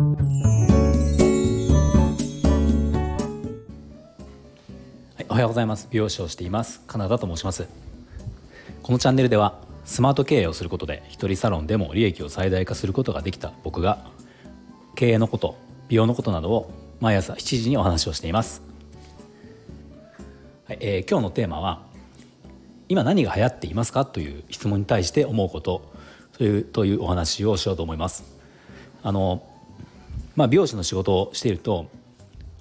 はい、おはようございます。美容師をしています。カナダと申します。このチャンネルではスマート経営をすることで一人サロンでも利益を最大化することができた僕が経営のこと美容のことなどを毎朝7時にお話をしています、はいえー、今日のテーマは今何が流行っていますか？という質問に対して思うことというというお話をしようと思います。あのまあ美容師の仕事をしていると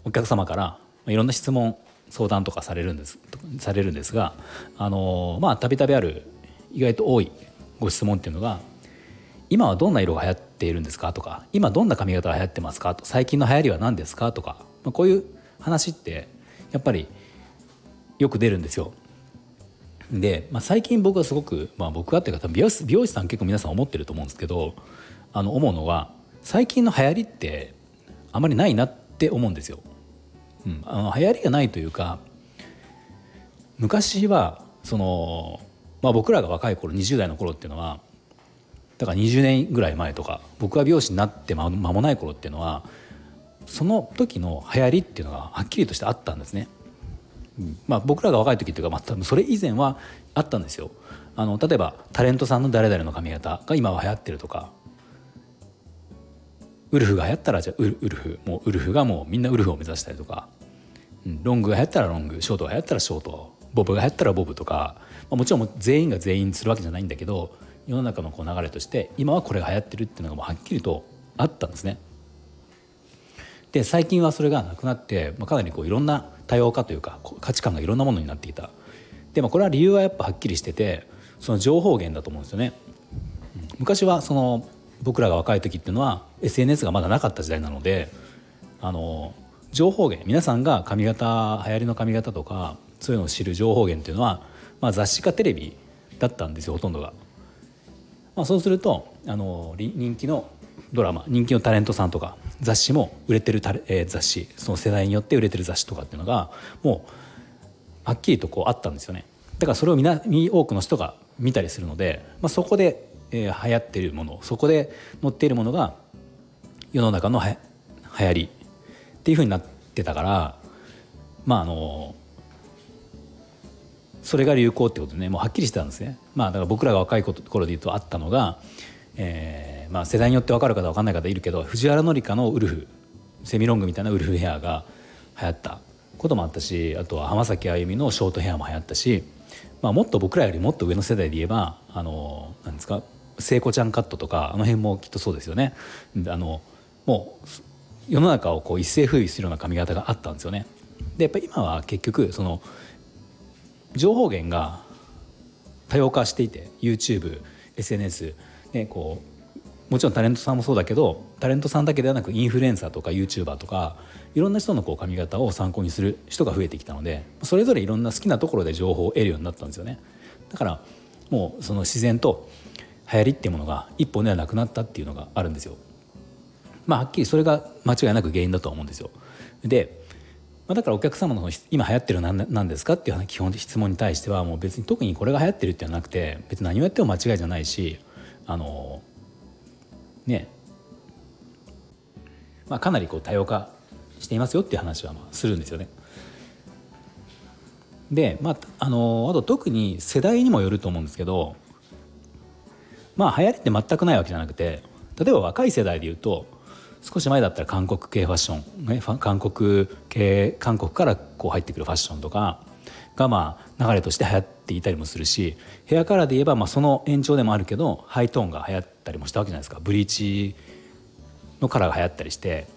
お客様からいろんな質問相談とかされるんですされるんですがあのまあたびたびある意外と多いご質問っていうのが今はどんな色が流行っているんですか？とか今どんな髪型が流行ってますか？と最近の流行りは何ですか？とか、まあ、こういう話ってやっぱりよく出るんですよ。で、まあ、最近僕はすごく、まあ、僕はっていうか美容師美容師さん結構皆さん思ってると思うんですけどあの思うのは最近の流行りってあまりないなって思うんですよ。うん、あの流行りがないというか昔はその、まあ、僕らが若い頃20代の頃っていうのはだから20年ぐらい前とか僕が美容師になって間もない頃っていうのはその時の流行りっていうのがはっきりとしてあったんですね。まあ、僕らが若い時っていうか、まあ、それ以前はあったんですよ。あの例えばタレントさんの誰々の髪型が今は流行ってるとかウルフが流行ったらじゃあウルフもうウルフがもうみんなウルフを目指したりとか、うん、ロングが流行ったらロングショートが流行ったらショートボブが流行ったらボブとか、まあ、もちろん全員が全員するわけじゃないんだけど世の中のこう流れとして今はこれが流行ってるっていうのがもうはっきりとあったんですね。で最近はそれがなくなって、まあ、かなりこういろんな多様化というか価値観がいろんなものになっていた。でもこれは理由はやっぱはっきりしててその情報源だと思うんですよね。昔はその僕らが若い時っていうのは SNS がまだなかった時代なのであの情報源皆さんが髪型流行りの髪型とかそういうのを知る情報源っていうのは、まあ、雑誌かテレビだったんですよほとんどが。まあ、そうするとあの人気のドラマ人気のタレントさんとか雑誌も売れてるタレ、えー、雑誌その世代によって売れてる雑誌とかっていうのがもうはっきりとこうあったんですよね。だからそれをみな多くの人が見たりするので、まあ、そこでえー、流行ってるものそこで載っているものが世の中のは流行りっていうふうになってたからまああのそれが流行ってことねもうはっきりしてたんですね。まあだから僕らが若い頃で言うとあったのが、えーまあ、世代によって分かる方分かんない方いるけど藤原紀香のウルフセミロングみたいなウルフヘアが流行ったこともあったしあとは浜崎あゆみのショートヘアも流行ったし、まあ、もっと僕らよりもっと上の世代で言えばあのなんですか聖子ちゃんカットとかあの辺もきっとそうですよね。あのもう世の中をこう一世風靡するような髪型があったんですよね。でやっぱ今は結局その情報源が多様化していて YouTube、SNS、ね、こうもちろんタレントさんもそうだけどタレントさんだけではなくインフルエンサーとか YouTuber とかいろんな人のこう髪型を参考にする人が増えてきたのでそれぞれいろんな好きなところで情報を得るようになったんですよね。だからもうその自然と流行りっていうものが一本ではなくなったっていうのがあるんですよ。まあはっきりそれが間違いなく原因だと思うんですよ。で、まあ、だからお客様の今流行ってるのは何ですかっていう基本質問に対してはもう別に特にこれが流行ってるっていうのはなくて別に何をやっても間違いじゃないしあのねまあかなりこう多様化していますよっていう話はまあするんですよね。でまああのあと特に世代にもよると思うんですけどまあ流行りって全くないわけじゃなくて例えば若い世代でいうと少し前だったら韓国系ファッション、ね、韓国系韓国からこう入ってくるファッションとかがまあ流れとして流行っていたりもするしヘアカラーで言えばまあその延長でもあるけどハイトーンが流行ったりもしたわけじゃないですか。ブリーチのカラーが流行ったりして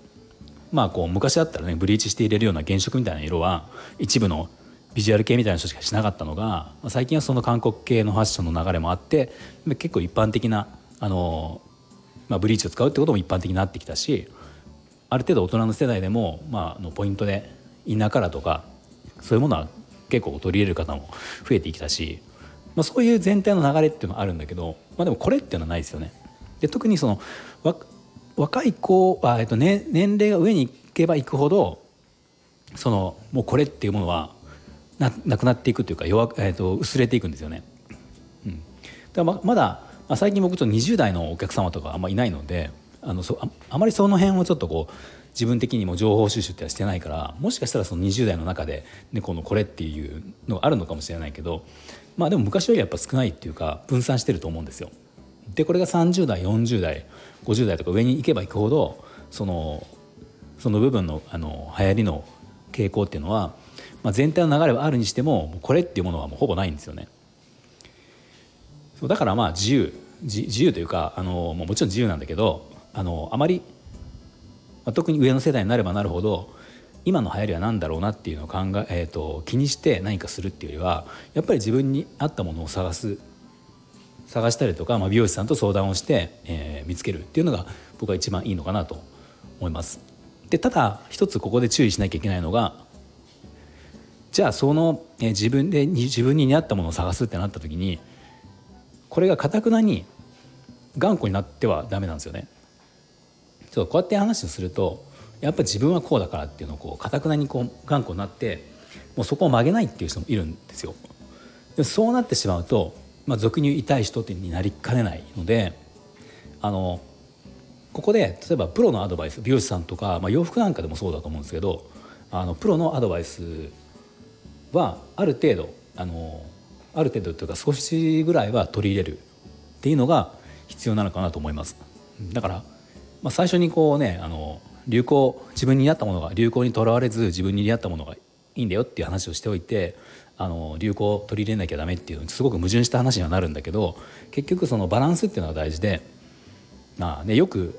まあこう昔だったらねブリーチして入れるような原色みたいな色は一部のビジュアル系みたいな人しかしなかったのが最近はその韓国系のファッションの流れもあって結構一般的なあの、まあ、ブリーチを使うってことも一般的になってきたしある程度大人の世代でも、まあ、のポイントでインナーカラーとかそういうものは結構取り入れる方も増えてきたし、まあ、そういう全体の流れっていうのはあるんだけど、まあ、でもこれっていうのはないですよね。で特にその若い子は、えっとね、年齢が上に行けば行くほどそのもうこれっていうものはななくなっていくというか弱、えーと、薄れていくんですよね。うん、だままだ、まあ、最近僕と20代のお客様とかあんまりいないのであのそああまりその辺をちょっとこう自分的にも情報収集ってはしてないからもしかしたらその20代の中で、ね、このこれっていうのがあるのかもしれないけどまあでも昔よりやっぱ少ないっていうか分散してると思うんですよ。でこれが30代40代50代とか上に行けば行くほどそのその部分のあの流行りの傾向っていうのは、まあ、全体の流れはあるにしてもこれっていうものはもうほぼないんですよね。そうだからまあ自由自由というかあのもちろん自由なんだけどあのあまり、まあ、特に上の世代になればなるほど今の流行りは何だろうなっていうのを考え、えーと、気にして何かするっていうよりはやっぱり自分に合ったものを探す探したりとか、まあ、美容師さんと相談をして、えー、見つけるっていうのが僕は一番いいのかなと思います。でただ一つここで注意しなきゃいけないのがじゃあその、え、自分で自分に似合ったものを探すってなった時にこれがかたくなに頑固になってはダメなんですよね。ちょっとこうやって話をするとやっぱ自分はこうだからっていうのをこうかたくなにこう頑固になってもうそこを曲げないっていう人もいるんですよ。でそうなってしまうと、まあ、俗に言う痛い人になりかねないのであのここで例えばプロのアドバイス美容師さんとか、まあ、洋服なんかでもそうだと思うんですけどあのプロのアドバイスはある程度あのある程度というか少しぐらいは取り入れるっていうのが必要なのかなと思います。だから、まあ、最初にこうねあの流行自分に似合ったものが流行にとらわれず自分に似合ったものがいいんだよっていう話をしておいてあの流行を取り入れなきゃダメっていうのにすごく矛盾した話にはなるんだけど結局そのバランスっていうのが大事で、まあね、よく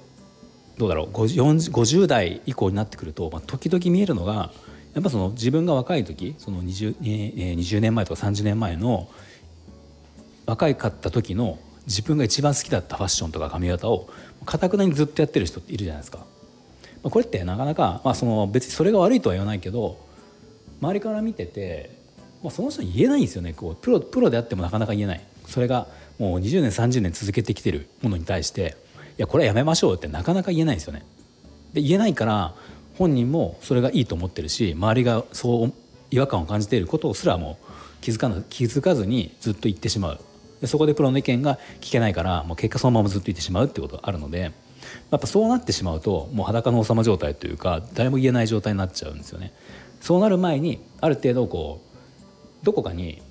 どうだろう 50, 50代以降になってくると、まあ、時々見えるのがやっぱその自分が若い時その 20, 20年前とか30年前の若いかった時の自分が一番好きだったファッションとか髪型をかたくなにずっとやってる人っているじゃないですか。これってなかなか、まあ、その別にそれが悪いとは言わないけど周りから見てて、まあ、その人に言えないんですよねこうプロプロであってもなかなか言えないそれがもう20年30年続けてきてるものに対していやこれはやめましょうってなかなか言えないんですよね。で言えないから本人もそれがいいと思ってるし周りがそう違和感を感じていることすらも気づかな気づかずにずっと言ってしまうでそこでプロの意見が聞けないからもう結果そのままずっと言ってしまうってことがあるのでやっぱそうなってしまうともう裸の王様状態というか誰も言えない状態になっちゃうんですよね。そうなる前にある程度こうどこかに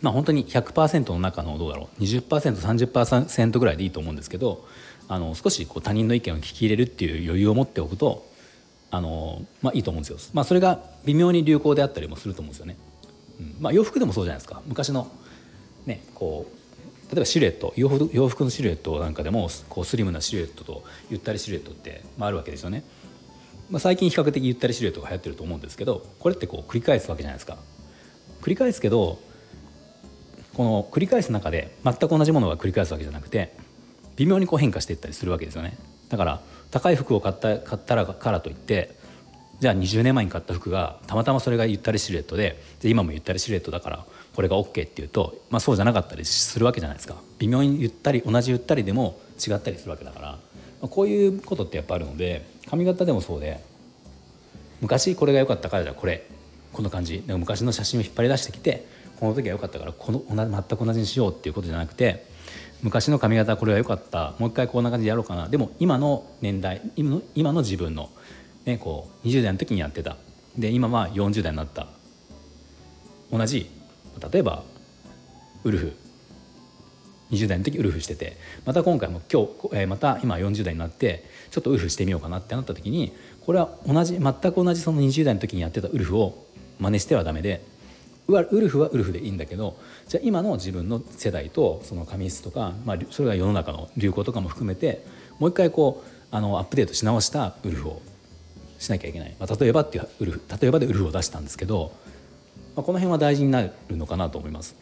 まあ本当に100%の中のどうだろう 20%30% ぐらいでいいと思うんですけどあの少しこう他人の意見を聞き入れるっていう余裕を持っておくとあの、まあ、いいと思うんですよ。まあ、それが微妙に流行であったりもすると思うんですよね。うんまあ、洋服でもそうじゃないですか昔の、ね、こう例えばシルエット洋服洋服のシルエットなんかでもこうスリムなシルエットとゆったりシルエットって、まあ、あるわけですよね。まあ、最近比較的ゆったりシルエットが流行ってると思うんですけどこれってこう繰り返すわけじゃないですか。繰り返すけどこの繰り返す中で全く同じものが繰り返すわけじゃなくて微妙にこう変化していったりするわけですよね。だから高い服を買った買ったらからといってじゃあ20年前に買った服がたまたまそれがゆったりシルエットでで今もゆったりシルエットだからこれが OK っていうと、まあ、そうじゃなかったりするわけじゃないですか。微妙にゆったり同じゆったりでも違ったりするわけだから、まあ、こういうことってやっぱあるので髪型でもそうで昔これが良かったからじゃあこれこの感じ。で昔の写真を引っ張り出してきてこの時は良かったからこの全く同じにしようっていうことじゃなくて昔の髪型これは良かった。もう一回こんな感じでやろうかな。でも今の年代今の今の自分の、ね、こう20代の時にやってた。で今は40代になった。同じ。例えばウルフ。20代の時ウルフしてて。また今回も今日、えー、また今40代になってちょっとウルフしてみようかなってなった時にこれは同じ全く同じその20代の時にやってたウルフを真似してはダメでウルフはウルフでいいんだけどじゃあ今の自分の世代とその髪質とか、まあ、それが世の中の流行とかも含めてもう一回こうあのアップデートし直したウルフをしなきゃいけない、まあ、例えばっていうウルフ例えばでウルフを出したんですけど、まあ、この辺は大事になるのかなと思います。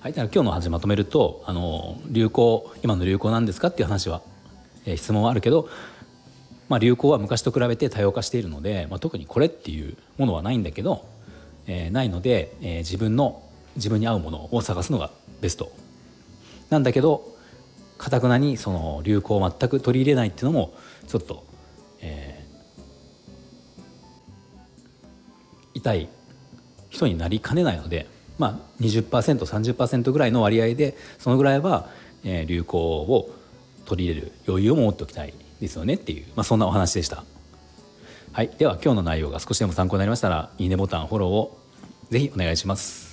はい、だから今日の話まとめるとあの流行今の流行なんですかっていう話は、えー、質問はあるけどまあ、流行は昔と比べて多様化しているので、まあ、特にこれっていうものはないんだけど、えー、ないので、えー、自分の自分に合うものを探すのがベストなんだけどかたくなにその流行を全く取り入れないっていうのもちょっと、えー、痛い人になりかねないので、まあ20、20%30% ぐらいの割合でそのぐらいはえー、流行を取り入れる余裕を持っておきたいですよねっていう、まあ、そんなお話でした。はい、では今日の内容が少しでも参考になりましたらいいねボタンフォローをぜひお願いします。